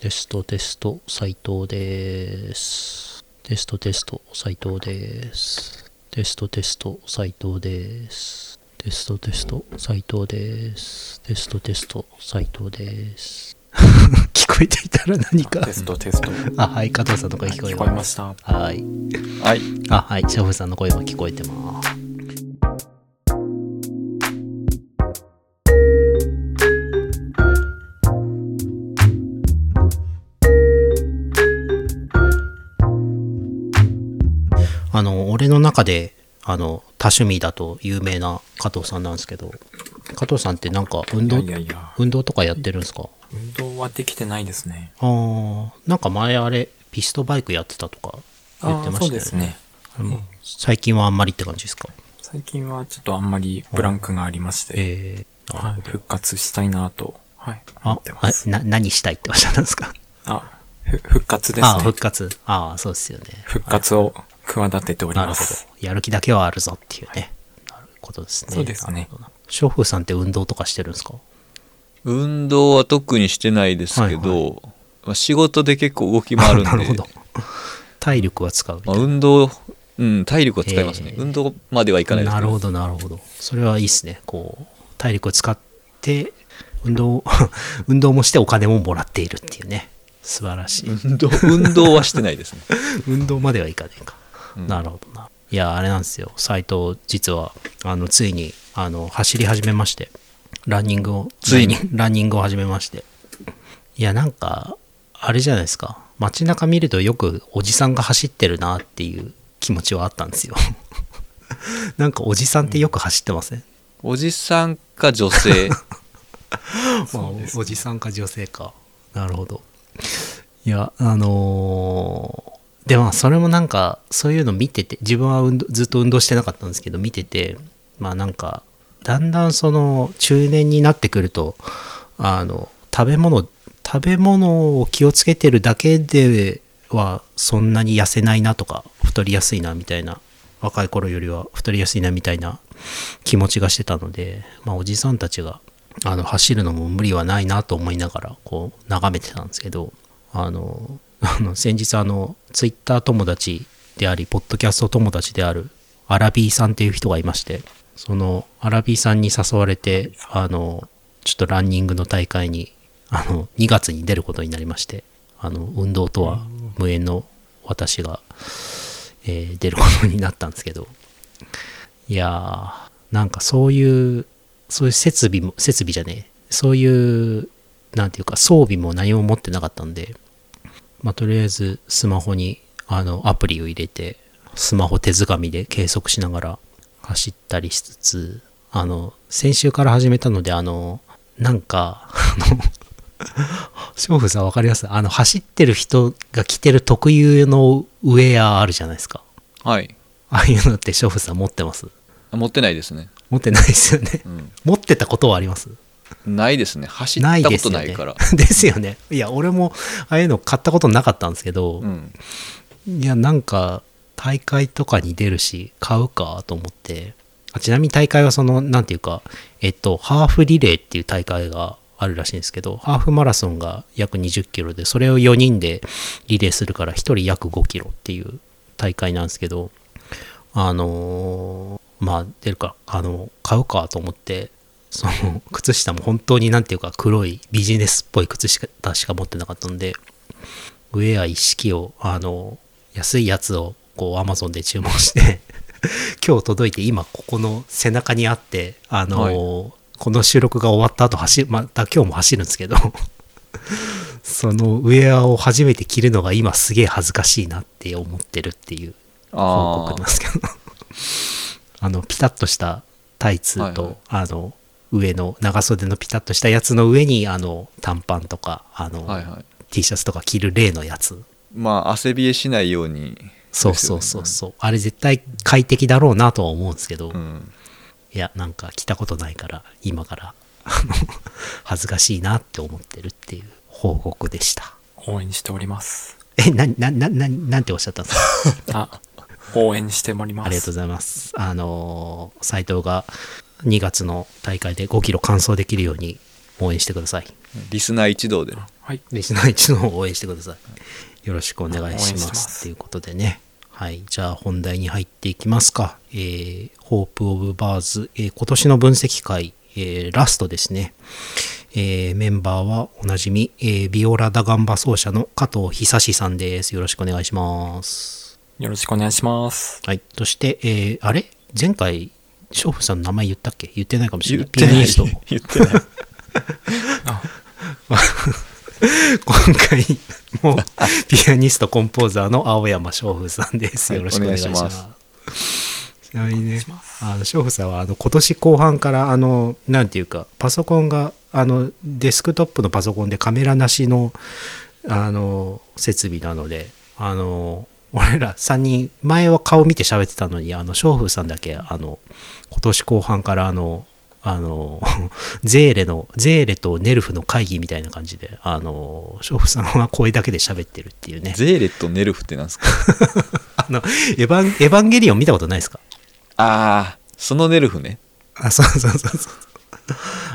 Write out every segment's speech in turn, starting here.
テストテスト斉藤です。テストテスト斉藤です。テストテスト斉藤です。テストテスト斉藤です。テストテスト斉藤です。聞こえていたら何か。テストテスト。あはい。加藤さんの声聞こえ聞まこえました。はい。はい。あはい。シャフさんの声も聞こえてますあの中であの多趣味だと有名な加藤さんなんですけど加藤さんってなんか運い動やいやいや、運動とかやってるんですか？運動はできてないですね。ああなんか前あれピストバイクやってたとか言ってましたよね。ですね。うん。最近はあんまりって感じですか？最近はちょっとあんまりブランクがありまして、えー、あはい、復活したいなと、はい、思あってます。な何したいっておっしゃったんですか？あ、ふ復活ですああね復。活。ああそうですよね。復活を企てておりなるほます。どやる気だけはあるぞっていうね、なることですね。そうですね。なるほどな娼婦さんって運動とかしてるんですか？運動は特にしてないですけど、はいまあ、仕事で結構動き回るんで。なるほど。体力は使うまあ、いな、運動、うん、体力は使いますね。へ。ー。運動まではいかないですけど。なるほどなるほど。それはいいですね。こう体力を使って運動 運動もしてお金ももらっているっていうね。素晴らしい、運動、運動はしてないですね。運動まではいかないか、うんなるほどな。いやあれなんですよ。斎藤実はあのついにあの走り始めまして。ランニングをついに？ランニングを始めまして。いやなんかあれじゃないですか。街中見るとよくおじさんが走ってるなっていう気持ちはあったんですよ。なんかおじさんってよく走ってません、おじさんか女性。まあ、おじさんか女性か。なるほど。いやあのーでもそれもなんかそういうの見てて自分はずっと運動してなかったんですけど見ててまあなんかだんだんその中年になってくるとあの食べ物食べ物を気をつけてるだけではそんなに痩せないなとか太りやすいなみたいな若い頃よりは太りやすいなみたいな気持ちがしてたので、まあ、おじさんたちがあの走るのも無理はないなと思いながらこう眺めてたんですけどあのあの先日あのツイッター友達でありポッドキャスト友達であるアラビーさんっていう人がいましてそのアラビーさんに誘われてあのちょっとランニングの大会にあの2月に出ることになりましてあの運動とは無縁の私が、えー出ることになったんですけどいやーなんかそういうそういう設備も設備じゃねえそういうなんていうか装備も何も持ってなかったんでまあとりあえずスマホにあのアプリを入れてスマホ手づかみで計測しながら走ったりしつつあの先週から始めたのであのなんかあの 娼婦さん分かります？あの走ってる人が着てる特有のウェアあるじゃないですかはい。ああいうのって娼婦さん持ってます？あ持ってないですね。持ってないですよねうん。持ってたことはあります？ないですね。走ったことないから。ですよね いや俺もああいうの買ったことなかったんですけど、うん。いやなんか大会とかに出るし買うかと思ってあちなみに大会はそのなんていうかえっとハーフリレーっていう大会があるらしいんですけどハーフマラソンが約20キロでそれを4人でリレーするから1人約5キロっていう大会なんですけどあのーまあ出るかあの買うかと思ってその靴下も本当になんていうか黒いビジネスっぽい靴下しか持ってなかったんでウェア一式をあの安いやつをこうアマゾンで注文して 今日届いて今ここの背中にあってあの、はい。この収録が終わった後走るまた今日も走るんですけど そのウェアを初めて着るのが今すげえ恥ずかしいなって思ってるっていう報あ告なんですけど あのピタッとしたタイツと、はいはい。あの上の長袖のピタッとしたやつの上にあの短パンとかあの、あ。はいはい。T シャツとか着る例のやつまあ、汗冷えしないように。そうそうそうそう、あれ絶対快適だろうなとは思うんですけど、うん。いやなんか着たことないから今から 恥ずかしいなって思ってるっていう報告でした応援しております。えなななななんておっしゃったんですか？あ、応援しております。ありがとうございますあの斎藤が2月の大会で5キロ完走できるように応援してくださいリスナー一同で。はい。リスナー一のを応援してください。よろしくお願いしま。すということでね。はい。じゃあ本題に入っていきますか。えー、ホープオブバーズ、えー今年の分析会、えーラストですね。えーメンバーはおなじみ、えービオラダガンバ奏者の加藤久志さんです。よろしくお願いします。よろしくお願いします。はい。そして、えーあれ？前回、娼婦さんの名前言ったっけ？言ってないかもしれない。言ってないピアニスト。言ってない。今回もピアニストコンポーザーの青山翔風さんです。はいよろしくお願いします。ちなみにね、あの翔風さんはあの今年後半からあのなんていうかパソコンがあのデスクトップのパソコンでカメラなしのあの設備なので、あの俺ら3人前は顔見て喋ってたのにあの翔風さんだけあの今年後半からあのあの ゼーレのゼーレとネルフの会議みたいな感じであの翔風さんは声だけで喋ってるっていうね。ゼーレとネルフってなんですか？あのエヴァンエヴァンゲリオン見たことないですか？ああ、そのネルフね。あそうそうそうそう。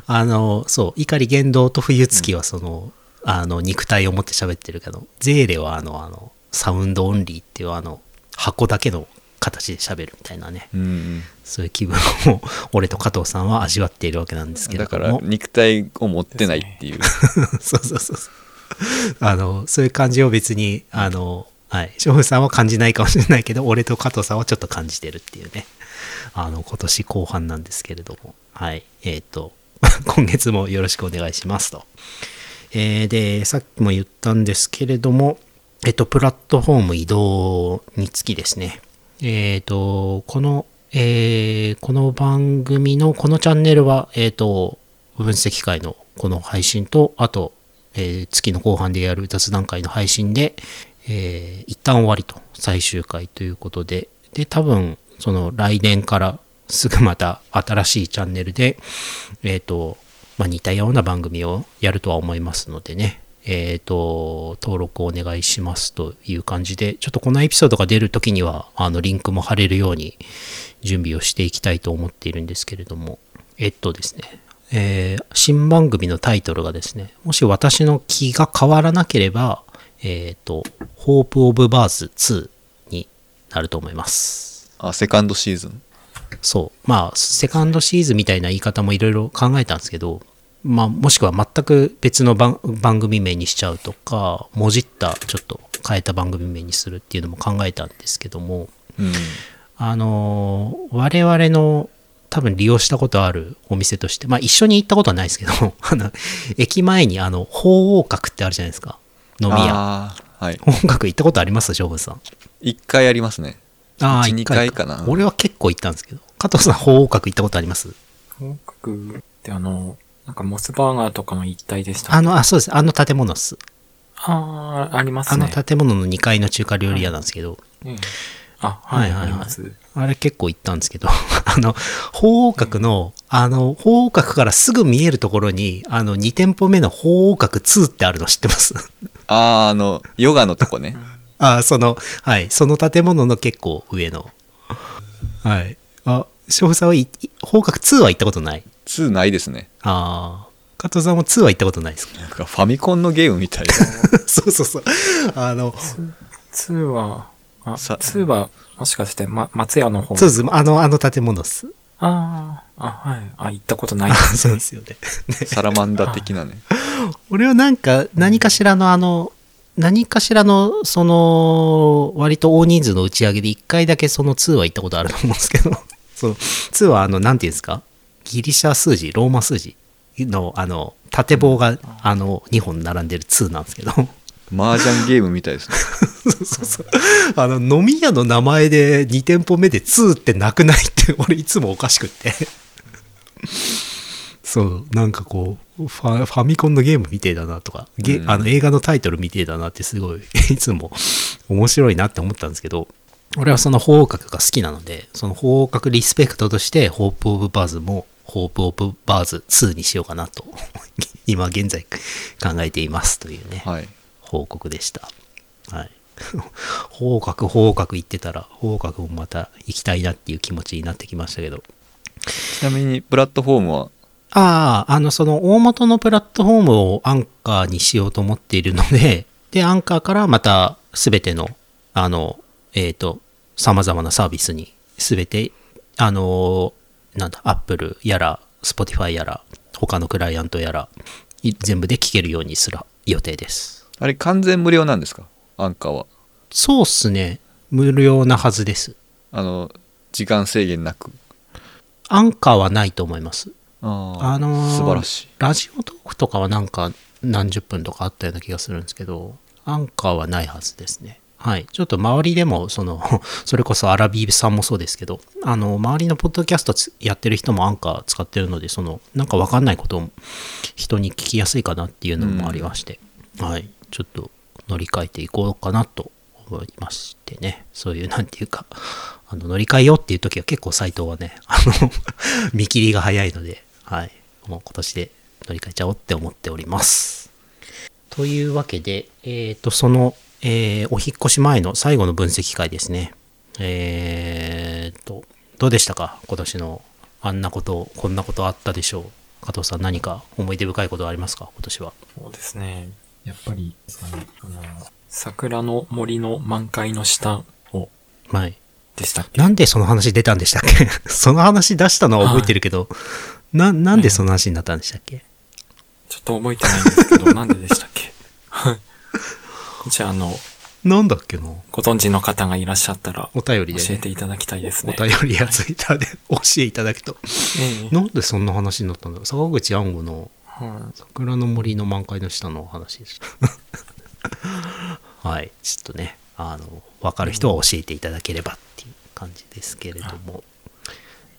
あのそう碇玄道と冬月はその,、あの肉体を持って喋ってるけどゼーレはあのあのサウンドオンリーっていうあの箱だけの形で喋るみたいなね。うん。そういう気分を俺と加藤さんは味わっているわけなんですけれだから肉体を持ってないっていう。そうそうそうそう。あのそういう感じを別にあのはい。翔風さんは感じないかもしれないけど俺と加藤さんはちょっと感じてるっていうね。あの今年後半なんですけれども。はい。えっ、と 今月もよろしくお願いしますと。えーでさっきも言ったんですけれどもえっとプラットフォーム移動につきですね。えっ、とこのえーこの番組のこのチャンネルはえっ、と分析会のこの配信とあとえー月の後半でやる雑談会の配信で、えー一旦終わりと最終回ということでで多分その来年からすぐまた新しいチャンネルでえっ、と、まあ、似たような番組をやるとは思いますのでね。えっ、と登録お願いしますという感じでちょっとこのエピソードが出るときにはあのリンクも貼れるように準備をしていきたいと思っているんですけれどもえっとですねえー新番組のタイトルがですね、もし私の気が変わらなければ、えっ、と、Hope of Bars 2になると思います。あ、セカンドシーズン？そう。まあ、セカンドシーズンみたいな言い方もいろいろ考えたんですけど、まあ、もしくは全く別の番番組名にしちゃうとか、もじった、ちょっと変えた番組名にするっていうのも考えたんですけども、うん。あのー我々の多分利用したことあるお店として、まあ一緒に行ったことはないですけど、あの、駅前にあの、鳳凰閣ってあるじゃないですか。飲み屋。ああ、はい。鳳凰閣行ったことあります？勝負さん。一回ありますね。ああ、一一二回かな俺は結構行ったんですけど。加藤さん、鳳凰閣行ったことあります？本格ってあの、なんかモスバーガーとかの一体でした。あの、あ、そうです。あの建物っす。あーありますあのね。建物の2階の中華料理屋なんですけど、はい、はいはいはいあります。あれ結構行ったんですけど、あの、鳳凰閣の、あの、鳳凰閣からすぐ見えるところに、あの、2店舗目の鳳凰閣2ってあるの知ってます？ああ、あの、ヨガのとこね。あ、その、はい、その建物の結構上の。はい。あ、翔平さんはい、い鳳凰閣2は行ったことない？2ないですね。ああ。加藤さんも2は行ったことないですか？なんかファミコンのゲームみたいな。そうそうそう。あの、2は、あ、さ2は、もしかして、ま、松屋の方？そうです。あの、あの建物っす。ああ、あ、はい。あ、行ったことないあです。そうですよね。サラマンダ的なね。俺はなんか何かしらのあの何かしらのその割と大人数の打ち上げで1回だけその2は行ったことあると思うんですけどその2はあの何ていうんですか？ギリシャ数字ローマ数字のあの縦棒があの2本並んでる2なんですけど。麻雀ゲームみたいですね。そうそうそう。あの飲み屋の名前で2店舗目で2ってなくないって 俺いつもおかしくって。そう。なんかこうファファミコンのゲームみてえだなとか。ゲ、うん。あの映画のタイトルみてえだなってすごい いつも面白いなって思ったんですけど俺はその鳳凰閣が好きなのでその鳳凰閣リスペクトとしてホープ・オブ・バーズもホープ・オブ・バーズ2にしようかなと 今現在考えていますというね、はい。報告でした。はい。方角方角行ってたら、方角もまた行きたいなっていう気持ちになってきましたけど。ちなみに、プラットフォームは？ああ、あの、その大元のプラットフォームをアンカーにしようと思っているので、で、アンカーからまたすべての、あの、えっ、と、様々なサービスにすべて、あの、なんだ、Apple やら、Spotify やら、他のクライアントやら、い全部で聞けるようにする予定です。あれ完全無料なんですか？アンカーは。そうっすね。無料なはずです。あの、時間制限なく。アンカーはないと思います。ああのー素晴らしい。ラジオトークとかはなんか何十分とかあったような気がするんですけど、アンカーはないはずですね。はい。ちょっと周りでも、その、それこそアラビーさんもそうですけど、あの、周りのポッドキャストつやってる人もアンカー使ってるので、その、なんかわかんないことを人に聞きやすいかなっていうのもありまして、はい。ちょっと乗り換えていこうかなと思いましてね。そういう、なんていうか、あの、乗り換えようっていう時は結構サイトはね、あの、見切りが早いので、はい。もう今年で乗り換えちゃおうって思っております。というわけで、えっ、と、その、えーお引っ越し前の最後の分析会ですね。えっ、と、どうでしたか？今年のあんなこと、こんなことあったでしょう。加藤さん何か思い出深いことはありますか？今年は。そうですね。やっぱり、あの、桜の森の満開の下を、はい。でしたっけ？なんでその話出たんでしたっけ？その話出したのは覚えてるけど、な、なんでその話になったんでしたっけ？ちょっと覚えてないんですけど、なんででしたっけ？じ ゃあ、あの、なんだっけな？ご存知の方がいらっしゃったら、お便りで、ね。教えていただきたいですね。お便りやツイッターで 教えていただくと。ええなんでそんな話になったんだろう？坂口安吾のはい桜の森の満開の下のお話でした。はい。ちょっとね、あの、わかる人は教えていただければっていう感じですけれども、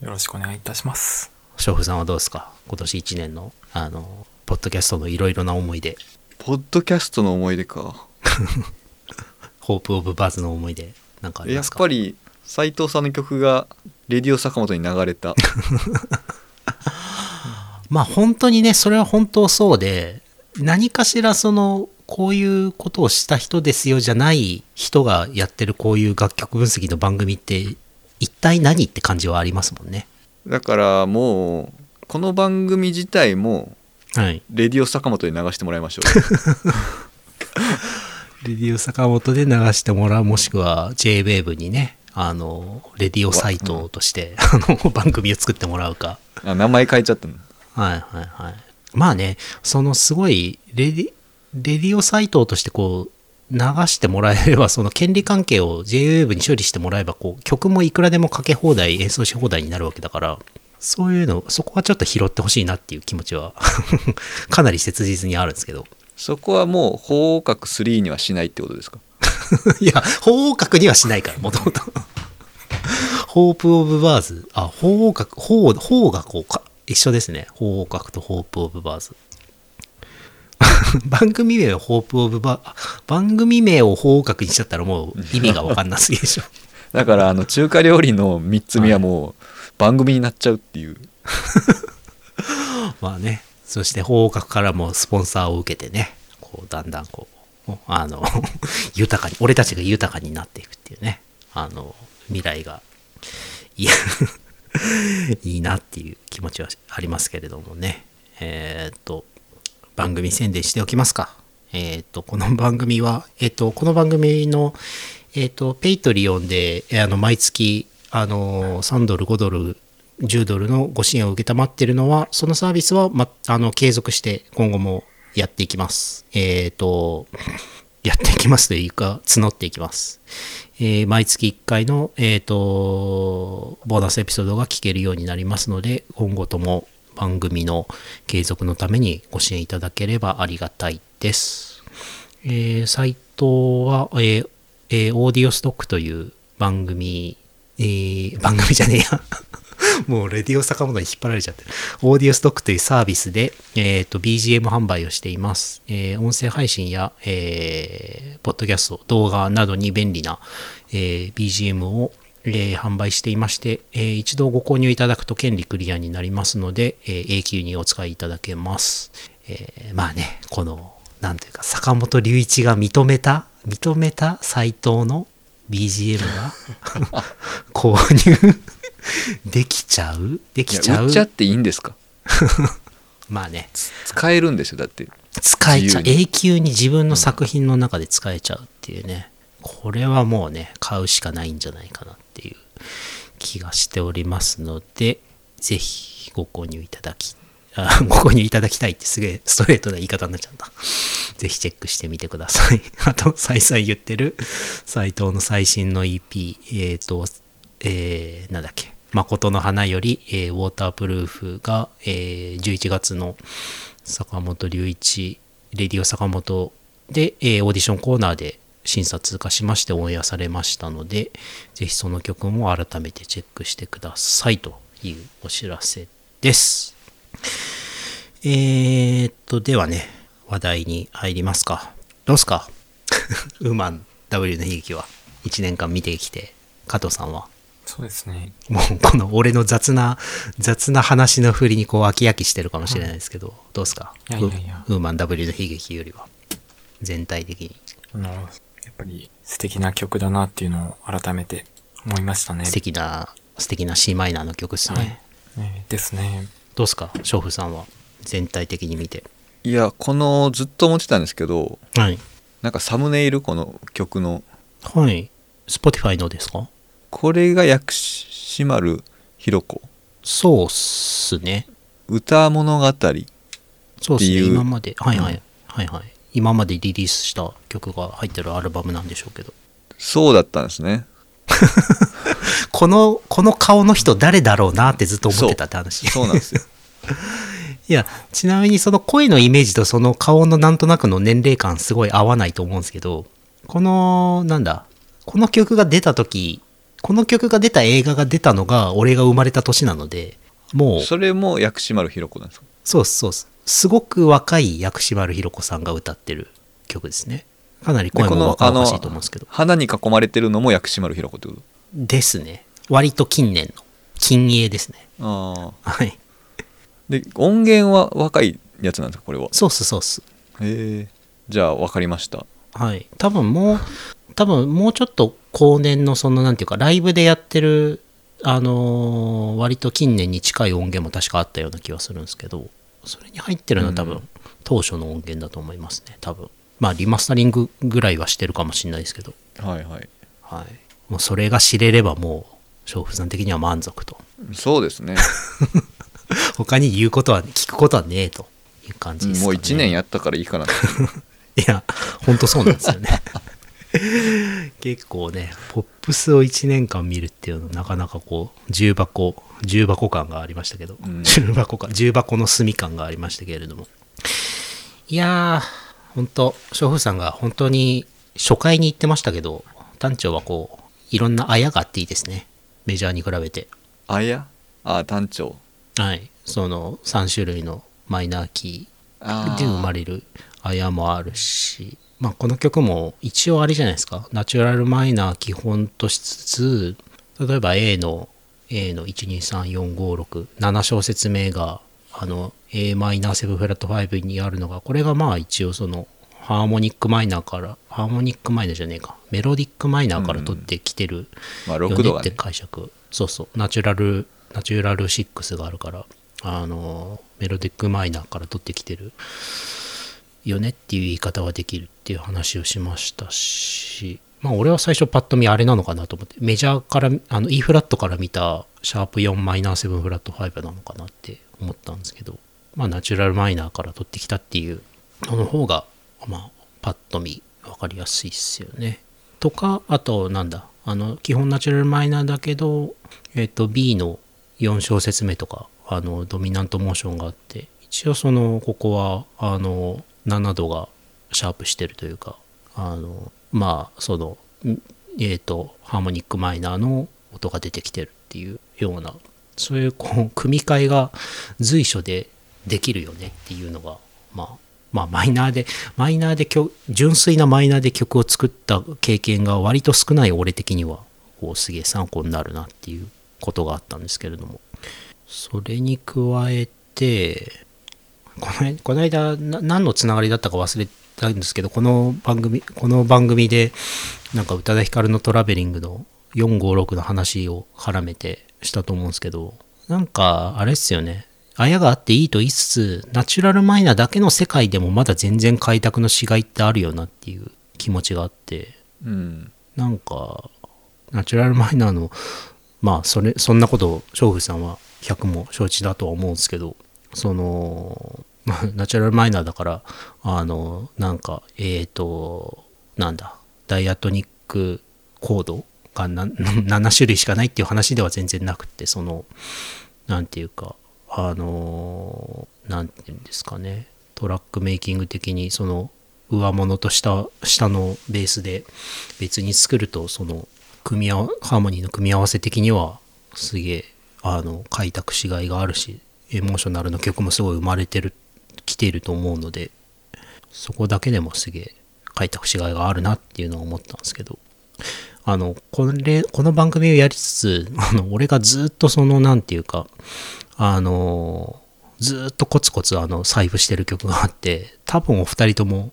よろしくお願いいたします。娼婦さんはどうですか？今年1年の、あの、ポッドキャストのいろいろな思い出、ポッドキャストの思い出か。ホープオブバズの思い出、なんかありやっますか？ぱり、斎藤さんの曲が、レディオ坂本に流れた。まあ本当にね、それは本当そうで、何かしらその、こういうことをした人ですよじゃない人がやってるこういう楽曲分析の番組って、一体何って感じはありますもんね。だからもう、この番組自体も、はい。レディオ坂本に流してもらいましょ レディオ坂本で流してもらう、もしくは JWAVE にね、あの、レディオサイトとして、あの、番組を作ってもらうか。う。あ名前変えちゃったの。はいはいはい。まあね、そのすごいレディ、レディオサイトとしてこう、流してもらえれば、その権利関係を JWAVE に処理してもらえば、こう、曲もいくらでもかけ放題、演奏し放題になるわけだから、そういうの、そこはちょっと拾ってほしいなっていう気持ちは、かなり切実にあるんですけど。そこはもう、法角3にはしないってことですか？いや、法王閣にはしないから、もともと。ホープ・オブ・バーズ。あ、法王閣、法、法がこうか、一緒ですね。法王閣とホープ・オブ・バーズ。番組名をホープ・オブ・バー、番組名を法王閣にしちゃったらもう意味がわかんなすぎでしょ。だから、あの、中華料理の3つ目はもう、番組になっちゃうっていう。まあね。そして法王閣からもスポンサーを受けてね、こう、だんだんこう、あの、豊かに、俺たちが豊かになっていくっていうね、あの、未来が、いや、いいなっていう気持ちはありますけれどもね。えーっと、番組宣伝しておきますか。えーっと、この番組は、えーっと、この番組の、えっと、ペイトリオンで、あの、毎月、あの、3ドル、5ドル、10ドルのご支援を受けたまっているのは、そのサービスは、ま、あの、継続して今後もやっていきます。えーと、やっていきますというか、募っていきます。えー毎月1回の、えー、とボーナスエピソードが聞けるようになりますので今後とも番組の継続のためにご支援いただければありがたいです。えーサイトは、えーえーオーディオストックという番組、えー番組じゃねえや。もうレディオ坂本に引っ張られちゃってる。オーディオストックというサービスで、えっ、と、BGM 販売をしています。えー音声配信や、えーポッドキャスト、動画などに便利な、えー BGM を、えー販売していまして、えー一度ご購入いただくと権利クリアになりますので、えー永久にお使いいただけます。えーまあね、この、なんていうか、坂本龍一が認めた、認めたサイトの BGM が 購入 できちゃう？できちゃう？売っちゃっていいんですか？まあね。使えるんですよだって。使えちゃう。永久に自分の作品の中で使えちゃうっていうね、これはもうね買うしかないんじゃないかなっていう気がしておりますのでぜひご購入いただきあ ご購入いただきたいってすげえストレートな言い方になっちゃった。ぜひチェックしてみてください。あと再々言ってる斎藤の最新の EP えっ、とえー、なんだっけ？誠の花より、えーウォータープルーフが、えー11月の坂本龍一レディオ坂本で、えーオーディションコーナーで審査通過しましてオンエアされましたのでぜひその曲も改めてチェックしてくださいというお知らせです。えー、っとではね話題に入りますか。どうすか？ウーマン W の悲劇は1年間見てきて加藤さんは？そうですね。もうこの俺の雑な雑な話の振りにこう飽き飽きしてるかもしれないですけど、どうですか？いやいやいや。ウウーマン W の悲劇よりは全体的に。あの、やっぱり素敵な曲だなっていうのを改めて思いましたね。素敵な素敵な c マイナーの曲ですね、はい。ねですね。どうですか？娼婦さんは全体的に見て。いやこのずっと思ってたんですけどはい。なんかサムネイルこの曲の。はい。Spotify のですか？これが薬師丸ひろ子。そうっすね。歌物語そうっすね。っていう今まで。はいはい、うんはいはい。今までリリースした曲が入ってるアルバムなんでしょうけど。そうだったんですね。このこの顔の人誰だろうなってずっと思ってたって話。そうなんですよ。いや、ちなみにその声のイメージとその顔のなんとなくの年齢感すごい合わないと思うんですけど、この、なんだ、この曲が出た時、この曲が出た映画が出たのが俺が生まれた年なので、もう、それも薬師丸ひろ子なんですか？そうそうっす。すごく若い薬師丸ひろ子さんが歌ってる曲ですね。かなり声も若々しいと思うんですけど。花に囲まれてるのも薬師丸ひろ子ってこですね。割と近年の。近鋭ですね。とああはい。で音源は若いやつなんですかこれは？そうっすそうっす。へえじゃあ分かりましたはい。多分もう、多分もうちょっと後年のその、なんていうか、ライブでやってる、あのー割と近年に近い音源も確かあったような気はするんですけど、それに入ってるのは多分、うん当初の音源だと思いますね、多分。まあ、リマスタリングぐらいはしてるかもしれないですけど、はいはいはい。もうそれが知れればもう、娼婦さん的には満足と。そうですね 他に言うことは、聞くことはねえという感じですか、ね。もう1年やったからいいかな いや、ほんとそうなんですよね。結構ね、ポップスを1年間見るっていうのなかなかこう、重箱、重箱感がありましたけど、うん重箱感、重箱の隅感がありましたけれども。いやー、本当娼婦さんが本当に初回に言ってましたけど、団長はこう、いろんなあやがあっていいですね。メジャーに比べて。あや？あ単調はい。その3種類のマイナーキー。あで生まれるあやもあるし、まあ、この曲も一応あれじゃないですか。ナチュラルマイナー基本としつつ例えば A の A の123456小節目があの a マイナー7フラット5にあるのがこれがまあ一応そのハーモニックマイナーからハーモニックマイナーじゃねえか。メロディックマイナーから取ってきてるまあよ6度がね。ねって解釈。そうそう。ナチュラルナチュラル6があるからあのメロディックマイナーから取ってきてるよねっていう言い方はできるっていう話をしましたしまあ俺は最初パッと見あれなのかなと思ってメジャーからあの E フラットから見たシャープ4マイナー7フラット5なのかなって思ったんですけどまあナチュラルマイナーから取ってきたっていうのの方がまあパッと見分かりやすいっすよね。とかあとなんだあの基本ナチュラルマイナーだけどえっ、と B の4小節目とかあのドミナントモーションがあって一応そのここはあの7度がシャープしてるというかあのまあそのえっ、とハーモニックマイナーの音が出てきてるっていうようなそういうこう組み替えが随所でできるよねっていうのがまあまあマイナーでマイナーで曲純粋なマイナーで曲を作った経験が割と少ない俺的にはこうすげえ参考になるなっていうことがあったんですけれども。それに加えてこのこの間な何のつながりだったか忘れたんですけどこの番組この番組でなんか宇多田ヒカルのトラベリングの456の話を絡めてしたと思うんですけどなんかあれっすよねあやがあっていいと言いつつ、ナチュラルマイナーだけの世界でもまだ全然開拓のしがいってあるよなっていう気持ちがあって、うん。なんか、ナチュラルマイナーの、まあ、それ、そんなことを、娼婦さんは100も承知だとは思うんですけど、その、ナチュラルマイナーだから、あの、なんか、えーと、なんだ、ダイアトニックコードが7 種類しかないっていう話では全然なくて、その、なんていうか、あの、なんていうんですかね、トラックメイキング的に、その、上物と下下のベースで別に作るとその組み合わハーモニーの組み合わせ的にはすげえあの開拓しがいがあるしエモーショナルの曲もすごい生まれてるきていると思うのでそこだけでもすげえ開拓しがいがあるなっていうのを思ったんですけどあのこれこの番組をやりつつ あの俺がずっとそのなんていうかあのずっとコツコツあの財布してる曲があって多分お二人とも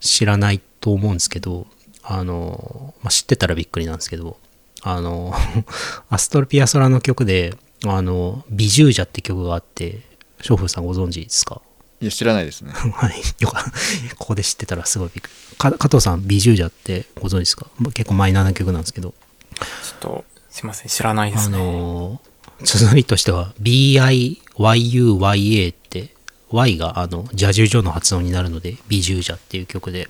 知らないと思うんですけどあの、まあ、知ってたらびっくりなんですけどあの アストロピアソラの曲であの美従者って曲があって娼婦さんご存知ですか？いや、知らないですね。はいよか ここで知ってたらすごいびっくり。か加藤さん美従者ってご存知ですか？結構マイナーな曲なんですけど。ちょっと、すいません、知らないであすね。の綴りとしては BIYUYA って Y があのジャジュジョの発音になるので美従者っていう曲で。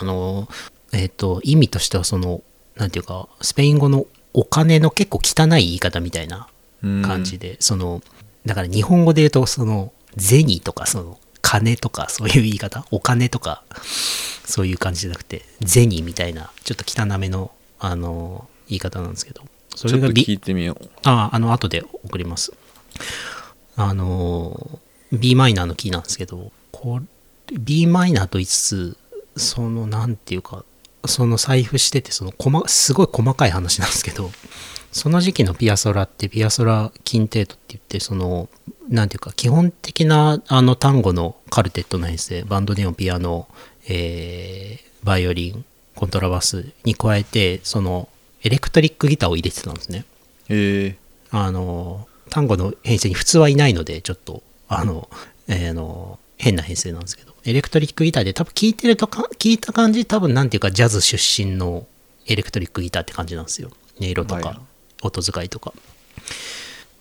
あのえっ、と意味としてはそのなんていうかスペイン語のお金の結構汚い言い方みたいなうん。感じで、そのだから日本語で言うとその銭とかその金とかそういう言い方？お金とかそういう感じじゃなくて銭みたいなちょっと汚めのあの言い方なんですけどそれがビ聞いてみよう。ああ、あの、後で送ります。あの、b マイナーのキーなんですけど、これ、b マイナーと言いつつ、その、なんていうか、その財布してて、その、細すごい細かい話なんですけど、その時期のピアソラって、ピアソラキンテートって言って、その、なんていうか、基本的な、あの、単語のカルテットの編成、バンドネオン、ピアノ、えー、バイオリン、コントラバスに加えて、その、エレクトリックギターを入れてたんですね。えあの単語の編成に普通はいないのでちょっとあの、えーあの変な編成なんですけどエレクトリックギターで多分聞いてるとか聞いた感じ多分なんていうかジャズ出身のエレクトリックギターって感じなんですよ。音色とか、はい。音使いとか。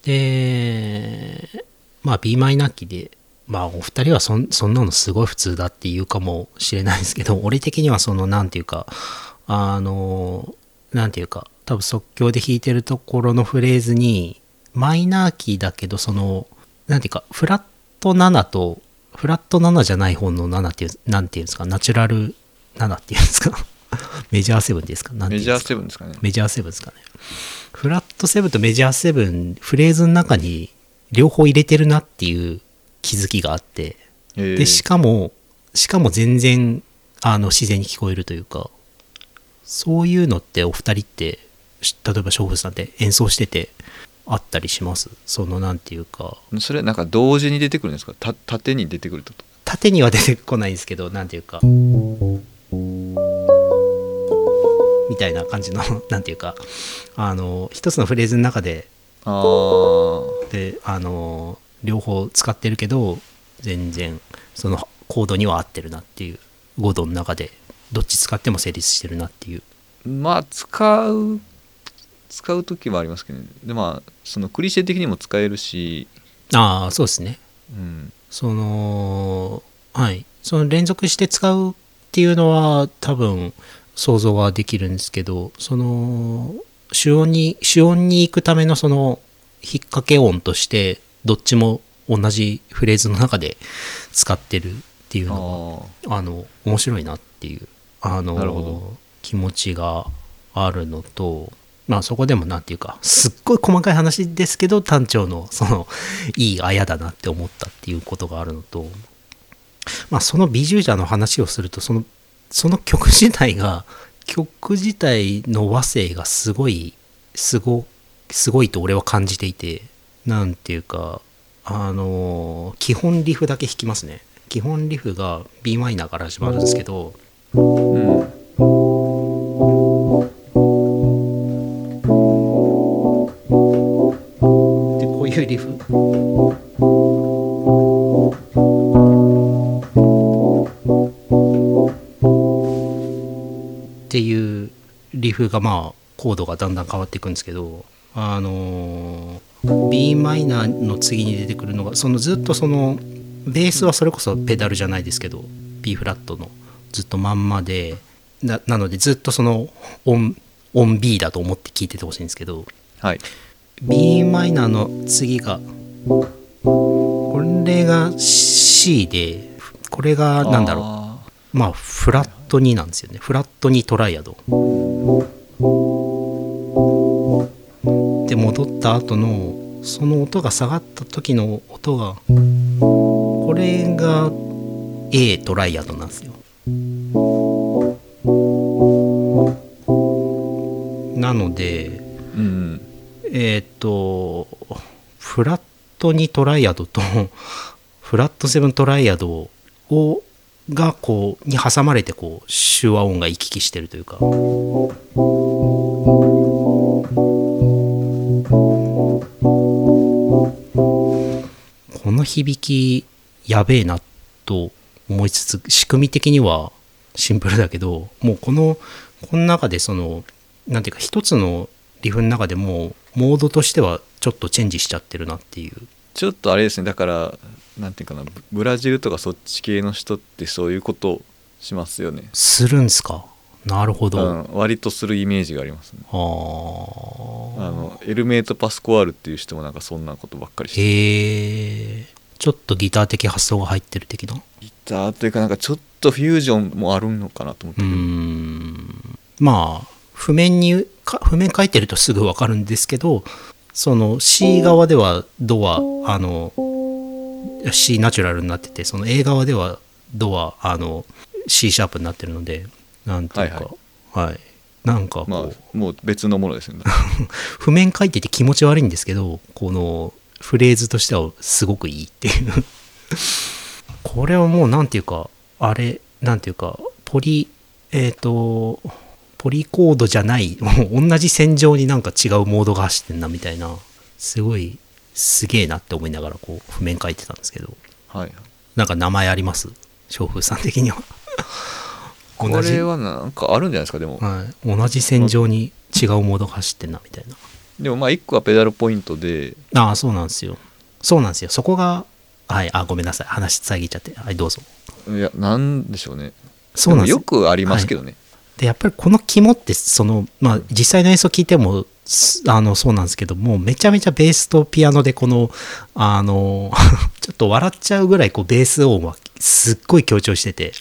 でまあ b マイナーキーでまあお二人はそんそんなのすごい普通だって言うかもしれないですけど俺的にはそのなんていうかあのなんていうか多分即興で弾いてるところのフレーズにマイナーキーだけどそのなんていうかフラット7とフラット7じゃない方の7っていうなんていうんですか？ナチュラル7っ ていうんですか？メジャーセブンですか？メジャーうんですか？セブンですかね。メジャーセブンですかね。フラットセブンとメジャーセブン、フレーズの中に両方入れてるなっていう気づきがあって、えで、しかも、しかも全然、あの、自然に聞こえるというか、そういうのってお二人って、し例えば娼婦さんで演奏してて、あったりします？その、なんていうか、それなんか同時に出てくるんですか？た縦に出てくると。縦には出てこないんですけど、なんていうか、みたいな感じの、なんていうか、あの、一つのフレーズの中で。であの両方使ってるけど全然そのコードには合ってるなっていう。5度の中でどっち使っても成立してるなっていう。まあ使う使う時はありますけどね。でまあそのクリシェ的にも使えるし、ああそうですね。うん、そのはい。その連続して使うっていうのは多分想像はできるんですけどその主音に主音に行くためのその引っ掛け音としてどっちも同じフレーズの中で使ってるっていうのはああの面白いなっていうあの気持ちがあるのとまあそこでもなんていうかすっごい細かい話ですけど単調のその いいあやだなって思ったっていうことがあるのとまあその美従者の話をするとそのその曲自体が曲自体の和声がすごいすごすごいと俺は感じていてなんていうかあの基本リフだけ弾きますね。基本リフが b マイナーから始まるんですけどうん。っていうリフがまあコードがだんだん変わっていくんですけどあの b マイナーの次に出てくるのがそのずっとそのベースはそれこそペダルじゃないですけど B フラットのずっとまんまでなのでずっとそのオンオン B だと思って聴いててほしいんですけど、はい、b マイナーの次がこれが C でこれがなんだろう。あまあフラット2なんですよね。フラット2トライアド。で戻った後のその音が下がった時の音がこれが A トライアドなんですよ。なのでーうんえーとフラット2トライアドと フラット7トライアドをがこうに挟まれてこう手話音が行き来してるというか。この響きやべえなと思いつつ仕組み的にはシンプルだけどもうこのこの中でそのなんていうか一つのリフの中でもうモードとしてはちょっとチェンジしちゃってるなっていう。ちょっとあれですねだからなんていうかなブブラジルとかそっち系の人ってそういうことしますよね、するんすか？なるほど、うん、割とするイメージがありますね。ああのエルメイト・パスコアールっていう人もなんかそんなことばっかりして。へえちょっとギター的発想が入ってる的な？ギターというかなんかちょっとフュージョンもあるのかなと思って。うーん。まあ譜面にか譜面書いてるとすぐ分かるんですけどその C 側ではドアあの C ナチュラルになっててその A 側ではドアあの C シャープになってるのでなんていうかはい、なんかこう、まあもう別のものですね。譜面書いてて気持ち悪いんですけどこのフレーズとしてはすごくいいっていう。これはもうなんていうかあれなんていうかポリえっ、とポリコードじゃないもう 同じ線上になんか違うモードが走ってんなみたいなすごいすげえなって思いながらこう譜面書いてたんですけど。はい。なんか名前あります？翔風さん的には。こ同じれはなんかあるんじゃないですかでも。はい、同じ線上に違うモードが走ってんなみたいな。でもまあ1個はペダルポイントで。ああそうなんですよ。そうなんですよ。そこがはい。あごめんなさい。話遮っちゃって。はいどうぞ。いやなんでしょうね。そうなんですよ。くありますけどね、でやっぱりこの肝ってそのまあ実際の演奏聞いてもすあのそうなんですけどもうめちゃめちゃベースとピアノでこのあの ちょっと笑っちゃうぐらいこうベース音はすっごい強調してて。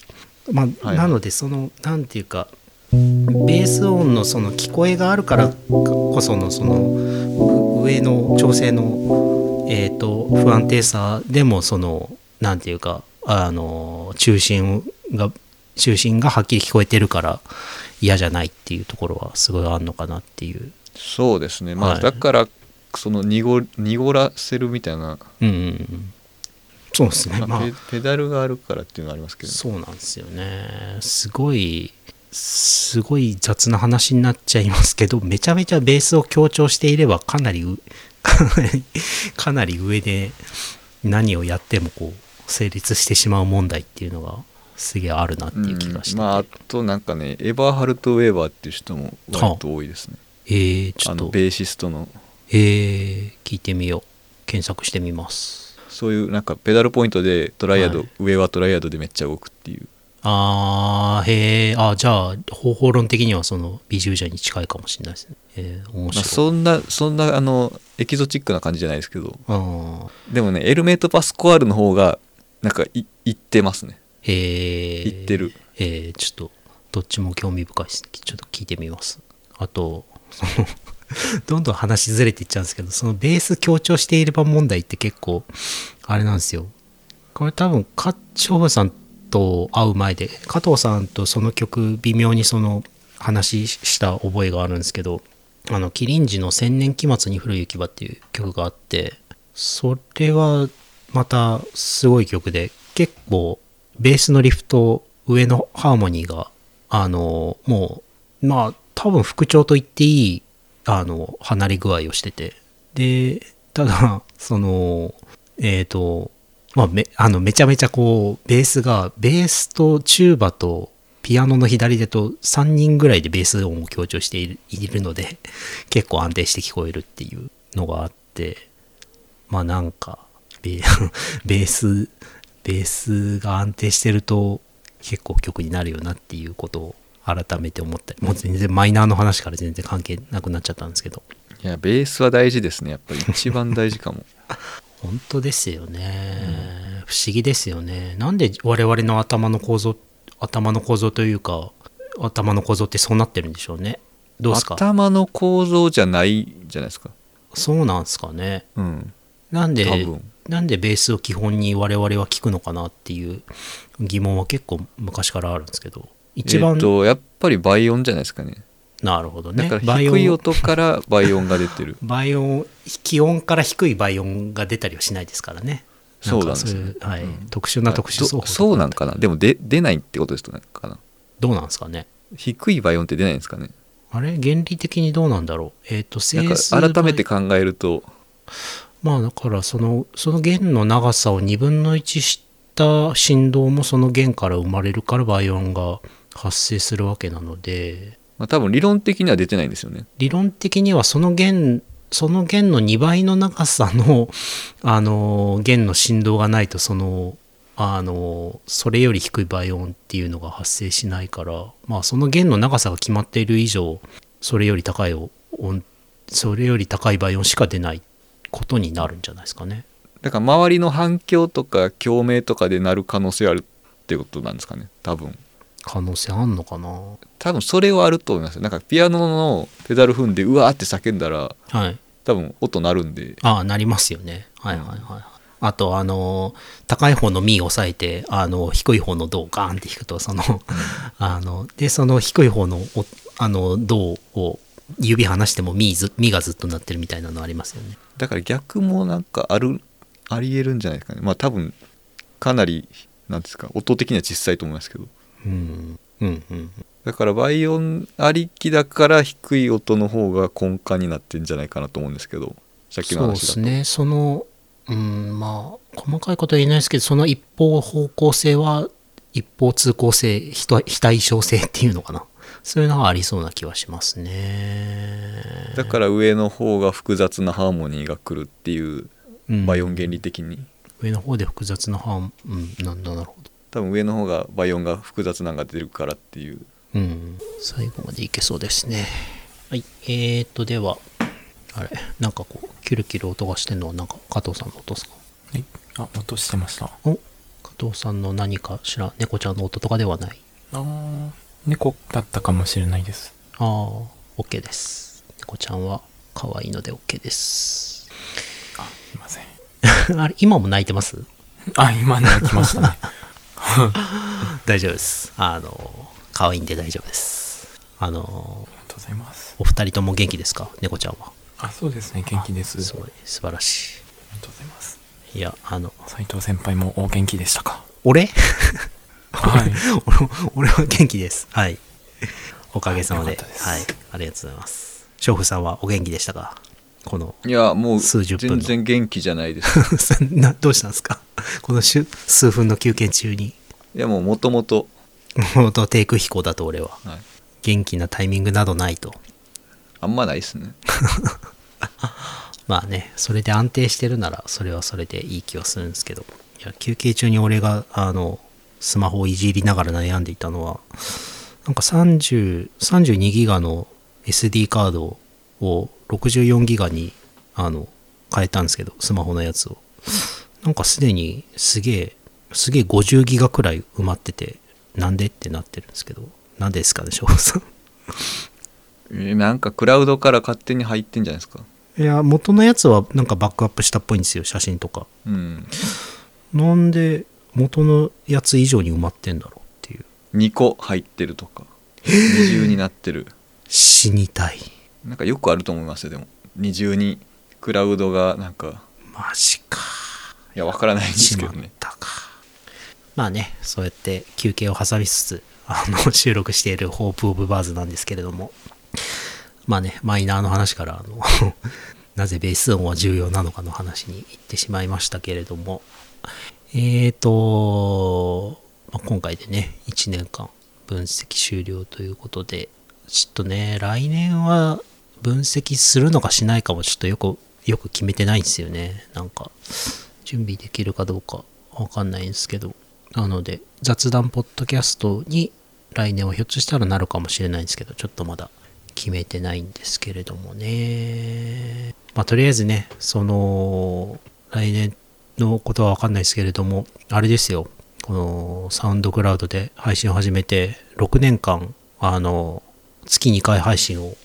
まあ、はいはい。なのでそのなんていうかベース音のその聞こえがあるからこそのそのう上の調整の、えー、と不安定さでもそのなんていうかあの中心が中心がはっきり聞こえてるから嫌じゃないっていうところはすごいあんのかなっていう。そうですねまあ、はいだからその濁濁らせるみたいな、うんうんうん、そうですね。まあまあペペダルがあるからっていうのはありますけど、そうなんですよね。すごい、すごい雑な話になっちゃいますけど、めちゃめちゃベースを強調していれば、かなりう、かなり、かなり上で何をやってもこう、成立してしまう問題っていうのが、すげえあるなっていう気がしてて。まああとなんかねエバーハルト・ウェーバーっていう人も割と多いですね、えー、ちょっと、あのベーシストの。えー、聞いてみよう。検索してみます。そういうなんかペダルポイントでトライアド、はい。上はトライアドでめっちゃ動くっていう。あー、へえ、あじゃあ、方法論的にはその、ビジュージャに近いかもしれないですね。えー、面まあ、白い。そんなそんなあのエキゾチックな感じじゃないですけど。でもねエルメイト・パスコアールの方がなんかいいってますねへえ。言ってる。えー、ちょっと、どっちも興味深いです。ちょっと聞いてみます。あと、その、どんどん話ずれていっちゃうんですけど、そのベース強調していれば問題って結構、あれなんですよ。これ多分、カッチョブさんと会う前で、加藤さんとその曲、微妙にその話した覚えがあるんですけど、あの、キリンジの千年期末に古い行き場っていう曲があって、それはまたすごい曲で、結構ベースのリフと上のハーモニーが、あの、もう、まあ、多分復調と言っていい、あの、離れ具合をしてて。で、ただ、その、えっ、と、まあめ、あの、めちゃめちゃこう、ベースが、ベースとチューバとピアノの左手と3人ぐらいでベース音を強調しているので 結構安定して聞こえるっていうのがあってまあなんかベースベースが安定してると結構曲になるよなっていうことを改めて思った。りもう全然マイナーの話から全然関係なくなっちゃったんですけど。いやベースは大事ですね。やっぱり一番大事かも。本当ですよね、不思議ですよね。なんで我々の頭の構造頭の構造というか頭の構造ってそうなってるんでしょうね。どうですか？頭の構造じゃないじゃないですか。そうなんですかね。うんなんでなんでベースを基本に我々は聞くのかなっていう疑問は結構昔からあるんですけど一番、えっとやっぱり倍音じゃないですかね。なるほどだねから低い音から倍音が出てる。倍音気温から低い倍音が出たりはしないですからね。そうなんですねはい。うん。特殊な特殊奏法どそうなんかな。でもで出ないってことですかな。どうなんですかね。低い倍音って出ないんですかね。あれ？原理的にどうなんだろう。えっ、と整なん数か改めて考えるとまあだからそのその弦の長さを2分の1した振動もその弦から生まれるから倍音が発生するわけなのでまあ、多分理論的には出てないんですよね。理論的にはその弦その弦の2倍の長さの あの弦の振動がないとそのあのそれより低い倍音っていうのが発生しないからまあその弦の長さが決まっている以上それより高い音それより高い倍音しか出ないことになるんじゃないですかね。だから周りの反響とか共鳴とかでなる可能性あるってことなんですかね多分。可能性あんのかな。多分それはあると思います。よなんかピアノのペダル踏んでうわーって叫んだらはい。多分音鳴るんで。ああなりますよね。はいはいはい、あとあの高い方のミを押さえてあの低い方のドをガーンって弾くとその あのでその低い方のおあのドを指離してもミずミがずっと鳴ってるみたいなのありますよね。だから逆もなんかあるありえるんじゃないですかね。まあ多分かなりなんですか音的には小さいと思いますけど。うんうんうん。だから倍音ありきだから低い音の方が根幹になってんじゃないかなと思うんですけど。さっきのそうで話だとすね。そのうんまあ細かいことは言えないですけどその一方方向性は一方通行性非対称性っていうのかなそういうのはありそうな気はしますね。だから上の方が複雑なハーモニーが来るっていううん。倍音原理的に、上の方で複雑な半うんなんだなるほど多分上の方が倍音が複雑なのが出るからっていう。うん。最後までいけそうですね。はい。えーとではあれ？なんかこうキュルキュル音がしてんのはなんか加藤さんの音ですか？はい。あ、落としてました。お加藤さんの何かしら猫ちゃんの音とかではない。あー、猫だったかもしれないです。ああ OK です猫ちゃんは可愛いので OK ですあ、すいません。あれ今も泣いてます？あ、今泣きましたね。大丈夫ですあの可愛いんで大丈夫ですあのありがとうございます。お二人とも元気ですか？猫ちゃんはあ、そうですね。元気です。すごい素晴らしありがとうございます。いいやあの斉藤先輩もお元気でしたか？俺？はい。俺俺は元気です。はい。おかげさまで。はいありがとうございます。娼婦さんはお元気でしたか？このいやもう数十分の。全然元気じゃないです。などうしたんですか？この数分の休憩中に。いやもうもともと本当低空飛行だと俺は。はい。元気なタイミングなどないと。あんまないですね。まあねそれで安定してるならそれはそれでいい気はするんですけど。いや休憩中に俺があのスマホをいじりながら悩んでいたのはなんか30 32ギガの SD カードを64ギガにあの変えたんですけどスマホのやつを。なんかすでにすげえすげえ50ギガくらい埋まっててなんでってなってるんですけどなんでですかね翔さん。えーなんかクラウドから勝手に入ってんじゃないですか？いや元のやつはなんかバックアップしたっぽいんですよ写真とか。うん。なんで元のやつ以上に埋まってんだろうっていう。2個入ってるとか。二重になってる。死にたい。なんかよくあると思いますよでも。二重にクラウドがなんか。マジか。いやわからないんですけどね。たか。まあねそうやって休憩を挟みつつあの 収録している「ホープ・オブ・バーズ」なんですけれども。まあねマイナーの話からあの なぜベース音は重要なのかの話に行ってしまいましたけれどもえーと、まあ、今回でね1年間分析終了ということで、ちょっとね、来年は分析するのかしないかもちょっとよく、よく決めてないんですよね。なんか、準備できるかどうかわかんないんですけど。なので、雑談ポッドキャストに来年はひょっとしたらなるかもしれないんですけど、ちょっとまだ決めてないんですけれどもね。まあ、とりあえずね、その、来年のことはわかんないですけれども、あれですよ。このサウンドクラウドで配信を始めて、6年間、あの、月2回配信を、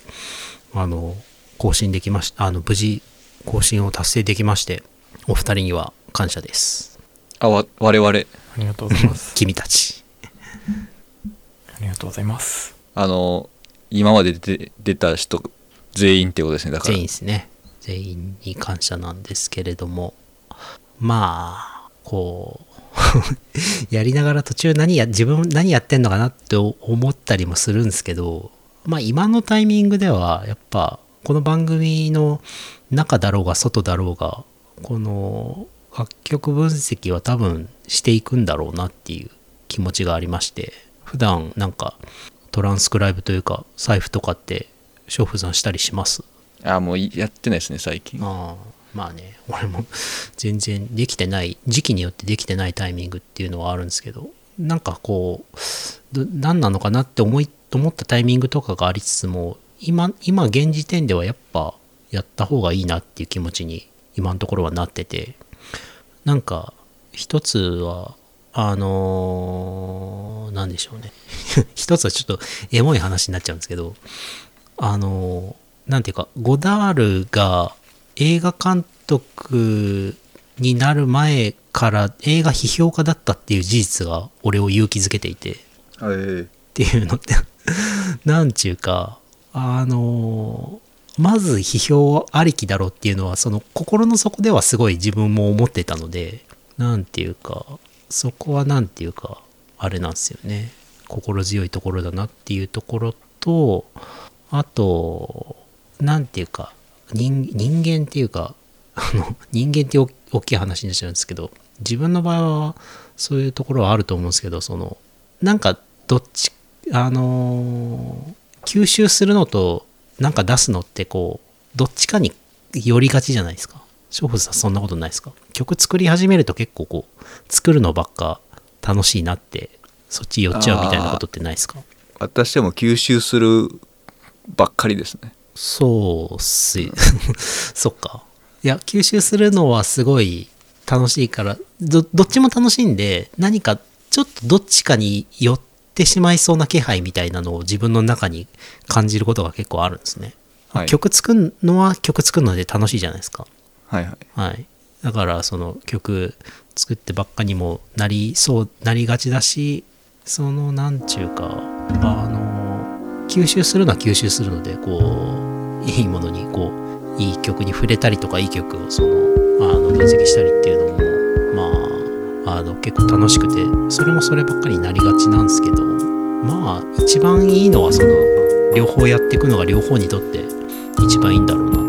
あの、更新できました。あの、無事、更新を達成できまして、お二人には感謝です。あわ我々ありがとうございます。君たち。ありがとうございます。あの今まで出出た人全員ってことですねだから全員ですね。全員に感謝なんですけれども、まあ、こう、やりながら途中何や、自分何やってんのかなって思ったりもするんですけど、まあ今のタイミングでは、やっぱ、この番組の中だろうが外だろうが、この楽曲分析は多分していくんだろうなっていう気持ちがありまして、普段なんかトランスクライブというか、財布とかって、小風さんしたりします？あもういやってないですね最近。ああまあね 俺も全然できてない時期によってできてないタイミングっていうのはあるんですけどなんかこう何なのかなって思い思ったタイミングとかがありつつも今今現時点ではやっぱやった方がいいなっていう気持ちに今のところはなっててなんか一つはあのーなんでしょうね。一つはちょっとエモい話になっちゃうんですけどあのなんていうかゴダールが映画監督になる前から映画批評家だったっていう事実が俺を勇気づけていて。っえていうのってなんちゅうかあのまず批評ありきだろうっていうのはその心の底ではすごい自分も思ってたのでなんていうかそこはなんていうかあれなんですよね。心強いところだなっていうところとあとなんていうか人間っていうか あの人間って大きい話になっちゃうんですけど自分の場合はそういうところはあると思うんですけどそのなんかどっちあの吸収するのとなんか出すのってこうどっちかに寄りがちじゃないですか。翔夫さんそんなことないですか？曲作り始めると結構こう作るのばっか楽しいなってそっち寄っちゃうみたいなことってないですか？私でも吸収するばっかりですね。そうっす。そっか。いや吸収するのはすごい楽しいからどどっちも楽しいんで何かちょっとどっちかに寄ってしまいそうな気配みたいなのを自分の中に感じることが結構あるんですね、はい。曲作るのは曲作るので楽しいじゃないですか。はいはい。はい。だからその曲作ってばっかにもなりそうなりがちだしそのなんちゅうかあの吸収するのは吸収するのでこういいものにこういい曲に触れたりとかいい曲をそのあの分析したりっていうのもまああの結構楽しくてそれもそればっかりになりがちなんですけどまあ一番いいのはその両方やっていくのが両方にとって一番いいんだろうな。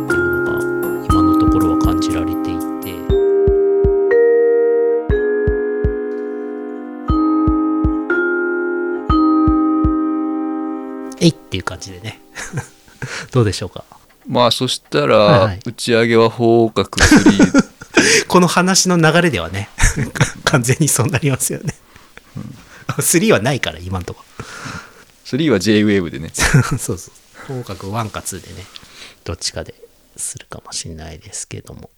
えいっていう感じでね。どうでしょうか？まあそしたはいらはい。打ち上げは方角3この話の流れではね 完全にそうなりますよね、3はないから今んとこ。3は JWAVE でね。そうそう。方角1か2でねどっちかでするかもしれないですけども